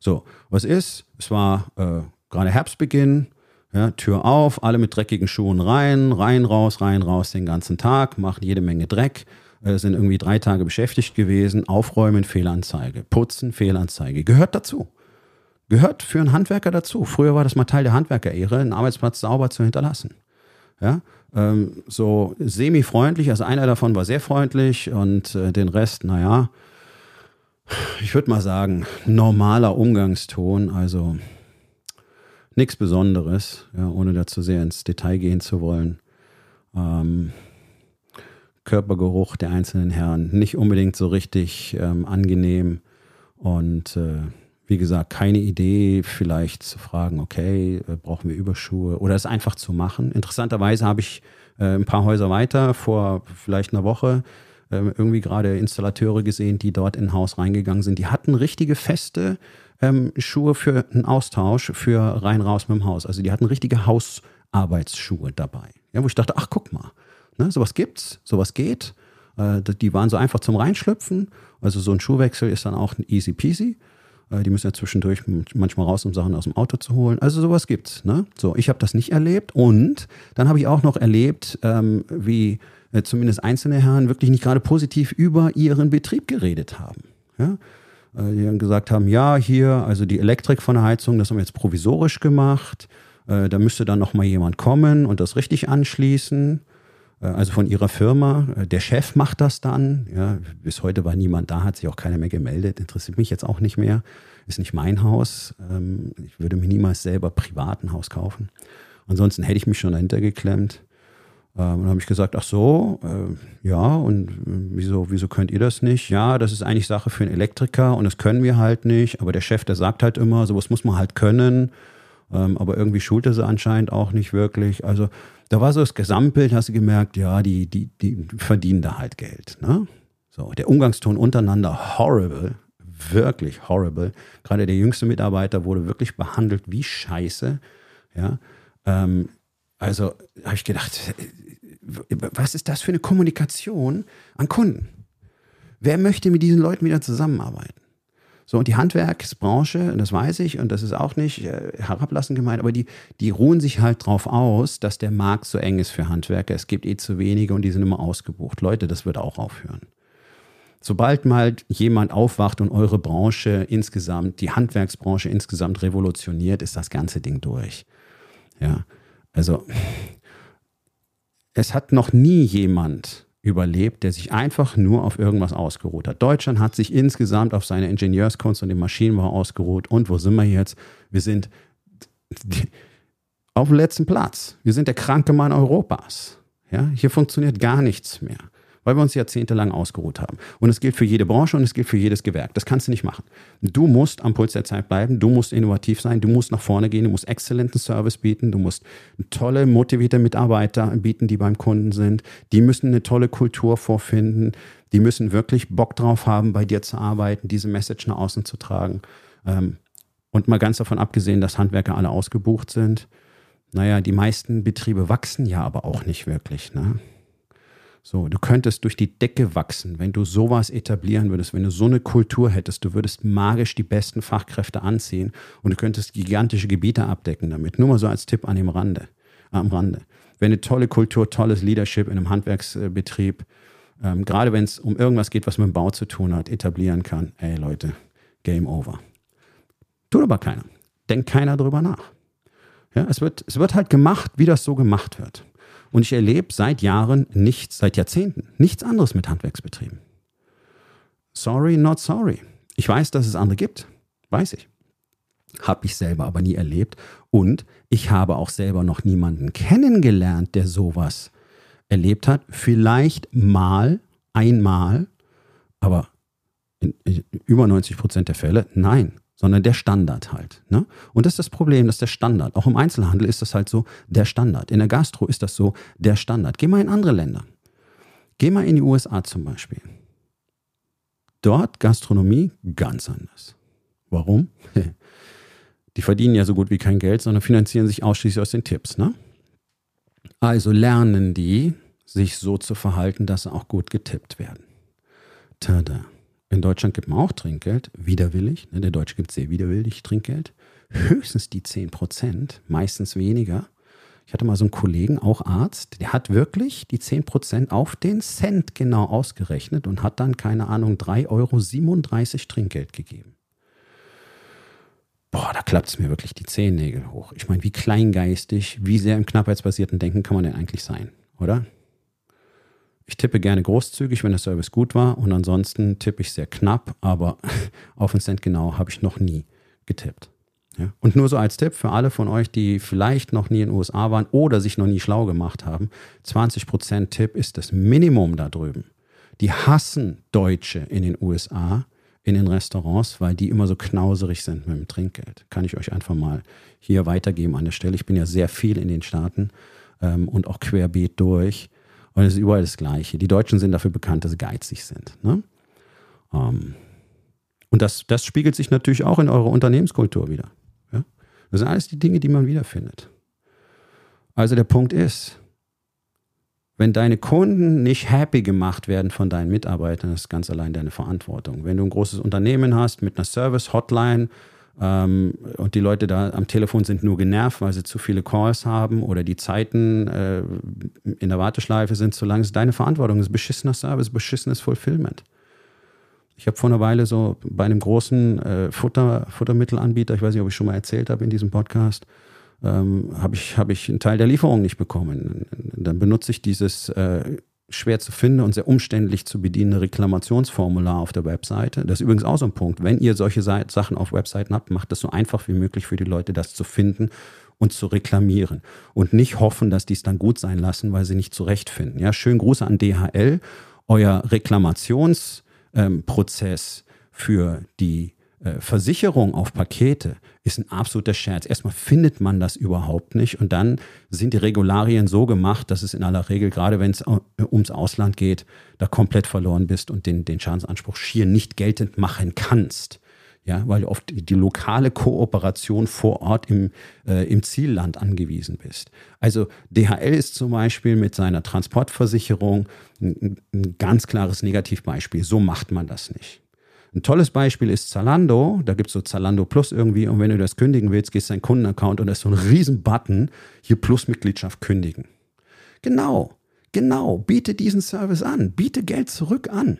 So, was ist? Es war äh, gerade Herbstbeginn. Ja, Tür auf, alle mit dreckigen Schuhen rein, rein, raus, rein, raus den ganzen Tag, machen jede Menge Dreck äh, sind irgendwie drei Tage beschäftigt gewesen, aufräumen, Fehlanzeige, putzen, Fehlanzeige. Gehört dazu. Gehört für einen Handwerker dazu. Früher war das mal Teil der Handwerkerehre, einen Arbeitsplatz sauber zu hinterlassen. Ja, ähm, so semi-freundlich, also einer davon war sehr freundlich und äh, den Rest, naja, ich würde mal sagen, normaler Umgangston, also nichts Besonderes, ja, ohne dazu sehr ins Detail gehen zu wollen. Ähm, Körpergeruch der einzelnen Herren nicht unbedingt so richtig ähm, angenehm. Und äh, wie gesagt, keine Idee, vielleicht zu fragen, okay, äh, brauchen wir Überschuhe oder es einfach zu machen. Interessanterweise habe ich äh, ein paar Häuser weiter vor vielleicht einer Woche äh, irgendwie gerade Installateure gesehen, die dort in ein Haus reingegangen sind. Die hatten richtige feste ähm, Schuhe für einen Austausch für rein raus mit dem Haus. Also die hatten richtige Hausarbeitsschuhe dabei. Ja, wo ich dachte, ach guck mal, Ne, sowas gibt's, sowas geht. Äh, die waren so einfach zum Reinschlüpfen. Also so ein Schuhwechsel ist dann auch easy peasy. Äh, die müssen ja zwischendurch manchmal raus, um Sachen aus dem Auto zu holen. Also sowas gibt's. Ne? So, ich habe das nicht erlebt. Und dann habe ich auch noch erlebt, ähm, wie äh, zumindest einzelne Herren wirklich nicht gerade positiv über ihren Betrieb geredet haben. Ja? Äh, die dann gesagt haben, ja, hier, also die Elektrik von der Heizung, das haben wir jetzt provisorisch gemacht. Äh, da müsste dann noch mal jemand kommen und das richtig anschließen. Äh, also von ihrer Firma. Äh, der Chef macht das dann. Ja, bis heute war niemand da, hat sich auch keiner mehr gemeldet. Interessiert mich jetzt auch nicht mehr. Ist nicht mein Haus. Ähm, ich würde mir niemals selber privat ein Haus kaufen. Ansonsten hätte ich mich schon dahinter geklemmt. Ähm, und dann habe ich gesagt, ach so, äh, ja, und wieso, wieso könnt ihr das nicht? Ja, das ist eigentlich Sache für einen Elektriker und das können wir halt nicht. Aber der Chef, der sagt halt immer, sowas muss man halt können. Ähm, aber irgendwie schult er sie anscheinend auch nicht wirklich. Also da war so das Gesamtbild, hast du gemerkt, ja, die, die, die verdienen da halt Geld. Ne? So, der Umgangston untereinander, horrible, wirklich horrible. Gerade der jüngste Mitarbeiter wurde wirklich behandelt wie Scheiße. Ja, ähm, also habe ich gedacht, was ist das für eine Kommunikation an Kunden? Wer möchte mit diesen Leuten wieder zusammenarbeiten? So, und die Handwerksbranche, das weiß ich, und das ist auch nicht äh, herablassend gemeint, aber die, die ruhen sich halt drauf aus, dass der Markt so eng ist für Handwerker. Es gibt eh zu wenige und die sind immer ausgebucht. Leute, das wird auch aufhören. Sobald mal jemand aufwacht und eure Branche insgesamt, die Handwerksbranche insgesamt revolutioniert, ist das ganze Ding durch. Ja, also es hat noch nie jemand überlebt, der sich einfach nur auf irgendwas ausgeruht hat. Deutschland hat sich insgesamt auf seine Ingenieurskunst und den Maschinenbau ausgeruht. Und wo sind wir jetzt? Wir sind auf dem letzten Platz. Wir sind der kranke Mann Europas. Ja, hier funktioniert gar nichts mehr weil wir uns jahrzehntelang ausgeruht haben. Und es gilt für jede Branche und es gilt für jedes Gewerk. Das kannst du nicht machen. Du musst am Puls der Zeit bleiben, du musst innovativ sein, du musst nach vorne gehen, du musst exzellenten Service bieten, du musst tolle, motivierte Mitarbeiter bieten, die beim Kunden sind. Die müssen eine tolle Kultur vorfinden. Die müssen wirklich Bock drauf haben, bei dir zu arbeiten, diese Message nach außen zu tragen. Ähm, und mal ganz davon abgesehen, dass Handwerker alle ausgebucht sind. Naja, die meisten Betriebe wachsen ja aber auch nicht wirklich. Ne? So, du könntest durch die Decke wachsen, wenn du sowas etablieren würdest, wenn du so eine Kultur hättest, du würdest magisch die besten Fachkräfte anziehen und du könntest gigantische Gebiete abdecken damit. Nur mal so als Tipp an dem Rande, am Rande. Wenn eine tolle Kultur, tolles Leadership in einem Handwerksbetrieb, ähm, gerade wenn es um irgendwas geht, was mit dem Bau zu tun hat, etablieren kann, ey Leute, Game over. Tut aber keiner. Denkt keiner drüber nach. Ja, es, wird, es wird halt gemacht, wie das so gemacht wird. Und ich erlebe seit Jahren nichts, seit Jahrzehnten, nichts anderes mit Handwerksbetrieben. Sorry, not sorry. Ich weiß, dass es andere gibt. Weiß ich. Habe ich selber aber nie erlebt. Und ich habe auch selber noch niemanden kennengelernt, der sowas erlebt hat. Vielleicht mal, einmal, aber in, über 90 Prozent der Fälle nein sondern der Standard halt. Ne? Und das ist das Problem, das ist der Standard. Auch im Einzelhandel ist das halt so der Standard. In der Gastro ist das so der Standard. Geh mal in andere Länder. Geh mal in die USA zum Beispiel. Dort Gastronomie ganz anders. Warum? Die verdienen ja so gut wie kein Geld, sondern finanzieren sich ausschließlich aus den Tipps. Ne? Also lernen die, sich so zu verhalten, dass sie auch gut getippt werden. Tada. In Deutschland gibt man auch Trinkgeld, widerwillig. Ne? Der Deutsche gibt sehr widerwillig Trinkgeld. Höchstens die 10 Prozent, meistens weniger. Ich hatte mal so einen Kollegen, auch Arzt, der hat wirklich die 10 Prozent auf den Cent genau ausgerechnet und hat dann, keine Ahnung, 3,37 Euro Trinkgeld gegeben. Boah, da klappt es mir wirklich die Zehennägel hoch. Ich meine, wie kleingeistig, wie sehr im knappheitsbasierten Denken kann man denn eigentlich sein, oder? Ich tippe gerne großzügig, wenn der Service gut war und ansonsten tippe ich sehr knapp, aber auf den Cent genau habe ich noch nie getippt. Ja? Und nur so als Tipp für alle von euch, die vielleicht noch nie in den USA waren oder sich noch nie schlau gemacht haben, 20% Tipp ist das Minimum da drüben. Die hassen Deutsche in den USA, in den Restaurants, weil die immer so knauserig sind mit dem Trinkgeld. Kann ich euch einfach mal hier weitergeben an der Stelle. Ich bin ja sehr viel in den Staaten ähm, und auch querbeet durch. Und es ist überall das Gleiche. Die Deutschen sind dafür bekannt, dass sie geizig sind. Ne? Ähm, und das, das spiegelt sich natürlich auch in eurer Unternehmenskultur wieder. Ja? Das sind alles die Dinge, die man wiederfindet. Also der Punkt ist, wenn deine Kunden nicht happy gemacht werden von deinen Mitarbeitern, das ist ganz allein deine Verantwortung. Wenn du ein großes Unternehmen hast mit einer Service-Hotline, ähm, und die Leute da am Telefon sind nur genervt, weil sie zu viele Calls haben oder die Zeiten äh, in der Warteschleife sind zu lang. Das ist deine Verantwortung. Das ist beschissener Service, beschissenes Fulfillment. Ich habe vor einer Weile so bei einem großen äh, Futter, Futtermittelanbieter, ich weiß nicht, ob ich schon mal erzählt habe in diesem Podcast, ähm, habe ich, hab ich einen Teil der Lieferung nicht bekommen. Dann benutze ich dieses äh, schwer zu finden und sehr umständlich zu bedienende Reklamationsformular auf der Webseite. Das ist übrigens auch so ein Punkt. Wenn ihr solche Sachen auf Webseiten habt, macht es so einfach wie möglich für die Leute, das zu finden und zu reklamieren. Und nicht hoffen, dass die es dann gut sein lassen, weil sie nicht zurechtfinden. Ja, schönen Gruß an DHL. Euer Reklamationsprozess ähm, für die Versicherung auf Pakete ist ein absoluter Scherz. Erstmal findet man das überhaupt nicht und dann sind die Regularien so gemacht, dass es in aller Regel, gerade wenn es äh, ums Ausland geht, da komplett verloren bist und den, den Schadensanspruch schier nicht geltend machen kannst. Ja, weil du auf die, die lokale Kooperation vor Ort im, äh, im Zielland angewiesen bist. Also DHL ist zum Beispiel mit seiner Transportversicherung ein, ein ganz klares Negativbeispiel. So macht man das nicht. Ein tolles Beispiel ist Zalando. Da gibt es so Zalando Plus irgendwie. Und wenn du das kündigen willst, gehst du in deinen Kundenaccount und da ist so ein riesen Button, hier Plus-Mitgliedschaft kündigen. Genau, genau. Biete diesen Service an. Biete Geld zurück an.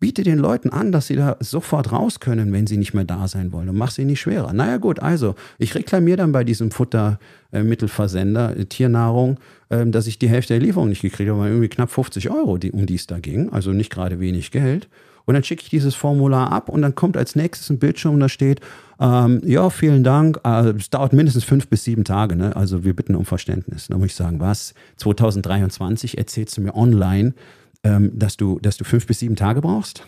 Biete den Leuten an, dass sie da sofort raus können, wenn sie nicht mehr da sein wollen und mach sie nicht schwerer. Naja gut, also ich reklamiere dann bei diesem Futtermittelversender äh, Tiernahrung, äh, dass ich die Hälfte der Lieferung nicht gekriegt habe, irgendwie knapp 50 Euro, die, um die es da ging. Also nicht gerade wenig Geld. Und dann schicke ich dieses Formular ab und dann kommt als nächstes ein Bildschirm und da steht, ähm, ja, vielen Dank, äh, es dauert mindestens fünf bis sieben Tage, ne? also wir bitten um Verständnis. Da muss ich sagen, was, 2023 erzählst du mir online, ähm, dass, du, dass du fünf bis sieben Tage brauchst?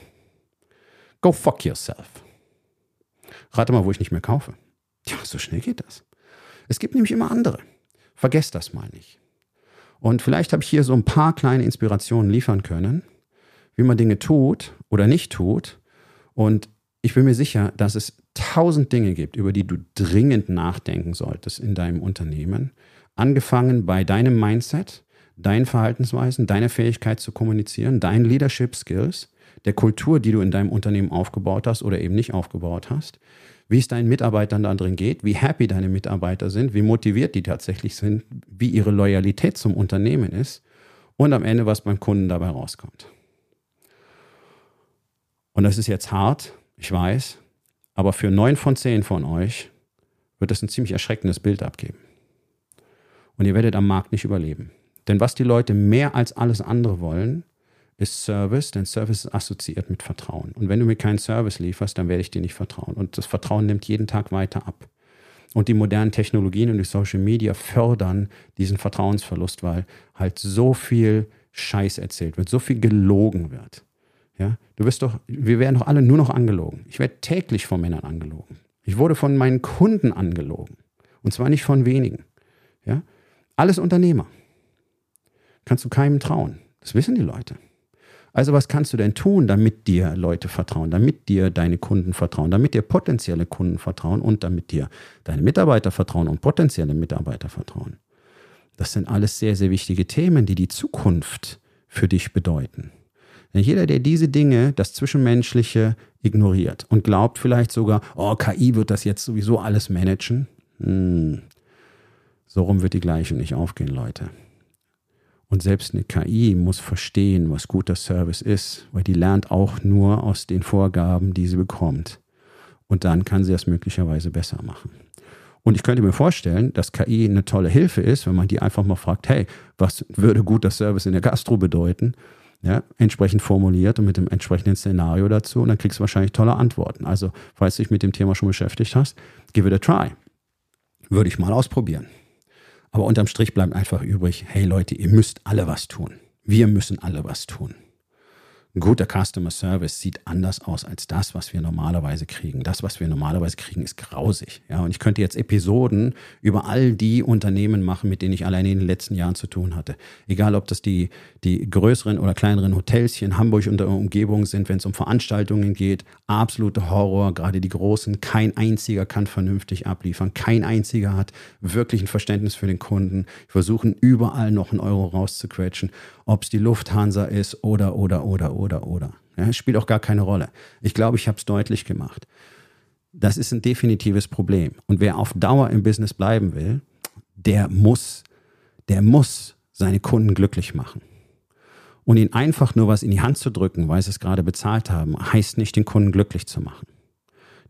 Go fuck yourself. Rate mal, wo ich nicht mehr kaufe. Ja, so schnell geht das. Es gibt nämlich immer andere. Vergesst das mal nicht. Und vielleicht habe ich hier so ein paar kleine Inspirationen liefern können wie man Dinge tut oder nicht tut. Und ich bin mir sicher, dass es tausend Dinge gibt, über die du dringend nachdenken solltest in deinem Unternehmen. Angefangen bei deinem Mindset, deinen Verhaltensweisen, deiner Fähigkeit zu kommunizieren, deinen Leadership Skills, der Kultur, die du in deinem Unternehmen aufgebaut hast oder eben nicht aufgebaut hast, wie es deinen Mitarbeitern da drin geht, wie happy deine Mitarbeiter sind, wie motiviert die tatsächlich sind, wie ihre Loyalität zum Unternehmen ist und am Ende, was beim Kunden dabei rauskommt. Und das ist jetzt hart, ich weiß, aber für neun von zehn von euch wird das ein ziemlich erschreckendes Bild abgeben. Und ihr werdet am Markt nicht überleben. Denn was die Leute mehr als alles andere wollen, ist Service, denn Service ist assoziiert mit Vertrauen. Und wenn du mir keinen Service lieferst, dann werde ich dir nicht vertrauen. Und das Vertrauen nimmt jeden Tag weiter ab. Und die modernen Technologien und die Social Media fördern diesen Vertrauensverlust, weil halt so viel Scheiß erzählt wird, so viel gelogen wird. Ja, du wirst doch, wir werden doch alle nur noch angelogen. Ich werde täglich von Männern angelogen. Ich wurde von meinen Kunden angelogen. Und zwar nicht von wenigen. Ja, alles Unternehmer. Kannst du keinem trauen. Das wissen die Leute. Also was kannst du denn tun, damit dir Leute vertrauen, damit dir deine Kunden vertrauen, damit dir potenzielle Kunden vertrauen und damit dir deine Mitarbeiter vertrauen und potenzielle Mitarbeiter vertrauen? Das sind alles sehr, sehr wichtige Themen, die die Zukunft für dich bedeuten. Denn jeder, der diese Dinge, das Zwischenmenschliche, ignoriert und glaubt vielleicht sogar, oh, KI wird das jetzt sowieso alles managen, hm, so rum wird die Gleiche nicht aufgehen, Leute. Und selbst eine KI muss verstehen, was guter Service ist, weil die lernt auch nur aus den Vorgaben, die sie bekommt. Und dann kann sie das möglicherweise besser machen. Und ich könnte mir vorstellen, dass KI eine tolle Hilfe ist, wenn man die einfach mal fragt, hey, was würde guter Service in der Gastro bedeuten? Ja, entsprechend formuliert und mit dem entsprechenden Szenario dazu und dann kriegst du wahrscheinlich tolle Antworten. Also, falls du dich mit dem Thema schon beschäftigt hast, give it a try. Würde ich mal ausprobieren. Aber unterm Strich bleibt einfach übrig, hey Leute, ihr müsst alle was tun. Wir müssen alle was tun. Guter Customer Service sieht anders aus als das, was wir normalerweise kriegen. Das, was wir normalerweise kriegen, ist grausig. Ja, und ich könnte jetzt Episoden über all die Unternehmen machen, mit denen ich alleine in den letzten Jahren zu tun hatte. Egal, ob das die, die größeren oder kleineren Hotels hier in Hamburg und der Umgebung sind, wenn es um Veranstaltungen geht. Absoluter Horror, gerade die großen. Kein einziger kann vernünftig abliefern. Kein einziger hat wirklich ein Verständnis für den Kunden. Versuchen überall noch einen Euro rauszuquetschen ob es die Lufthansa ist oder, oder, oder, oder, oder. Ja, spielt auch gar keine Rolle. Ich glaube, ich habe es deutlich gemacht. Das ist ein definitives Problem. Und wer auf Dauer im Business bleiben will, der muss, der muss seine Kunden glücklich machen. Und ihnen einfach nur was in die Hand zu drücken, weil sie es gerade bezahlt haben, heißt nicht, den Kunden glücklich zu machen.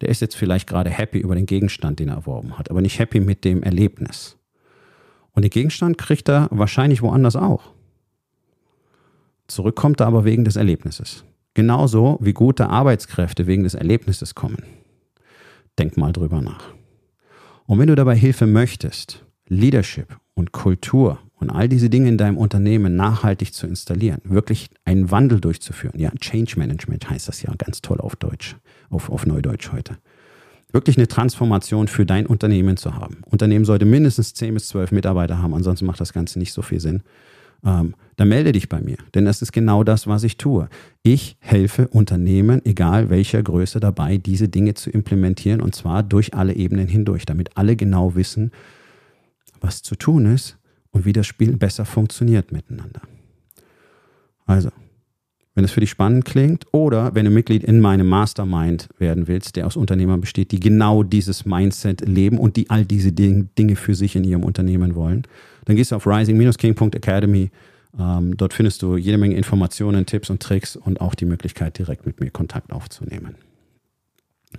Der ist jetzt vielleicht gerade happy über den Gegenstand, den er erworben hat, aber nicht happy mit dem Erlebnis. Und den Gegenstand kriegt er wahrscheinlich woanders auch. Zurückkommt er aber wegen des Erlebnisses. Genauso wie gute Arbeitskräfte wegen des Erlebnisses kommen. Denk mal drüber nach. Und wenn du dabei Hilfe möchtest, Leadership und Kultur und all diese Dinge in deinem Unternehmen nachhaltig zu installieren, wirklich einen Wandel durchzuführen, ja, Change Management heißt das ja ganz toll auf Deutsch, auf, auf Neudeutsch heute. Wirklich eine Transformation für dein Unternehmen zu haben. Unternehmen sollte mindestens 10 bis 12 Mitarbeiter haben, ansonsten macht das Ganze nicht so viel Sinn ähm, dann melde dich bei mir. Denn das ist genau das, was ich tue. Ich helfe Unternehmen, egal welcher Größe, dabei, diese Dinge zu implementieren und zwar durch alle Ebenen hindurch, damit alle genau wissen, was zu tun ist und wie das Spiel besser funktioniert miteinander. Also, wenn es für dich spannend klingt oder wenn du Mitglied in meinem Mastermind werden willst, der aus Unternehmern besteht, die genau dieses Mindset leben und die all diese Dinge für sich in ihrem Unternehmen wollen, dann gehst du auf rising-king.academy. Ähm, dort findest du jede Menge Informationen, Tipps und Tricks und auch die Möglichkeit, direkt mit mir Kontakt aufzunehmen.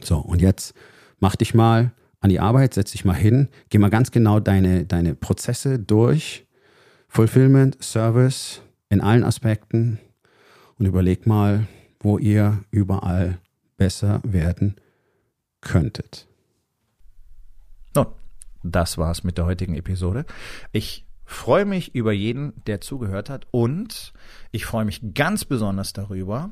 So, und jetzt mach dich mal an die Arbeit, setz dich mal hin, geh mal ganz genau deine, deine Prozesse durch. Fulfillment, Service in allen Aspekten und überleg mal, wo ihr überall besser werden könntet. Nun, das war's mit der heutigen Episode. Ich freue mich über jeden, der zugehört hat und ich freue mich ganz besonders darüber,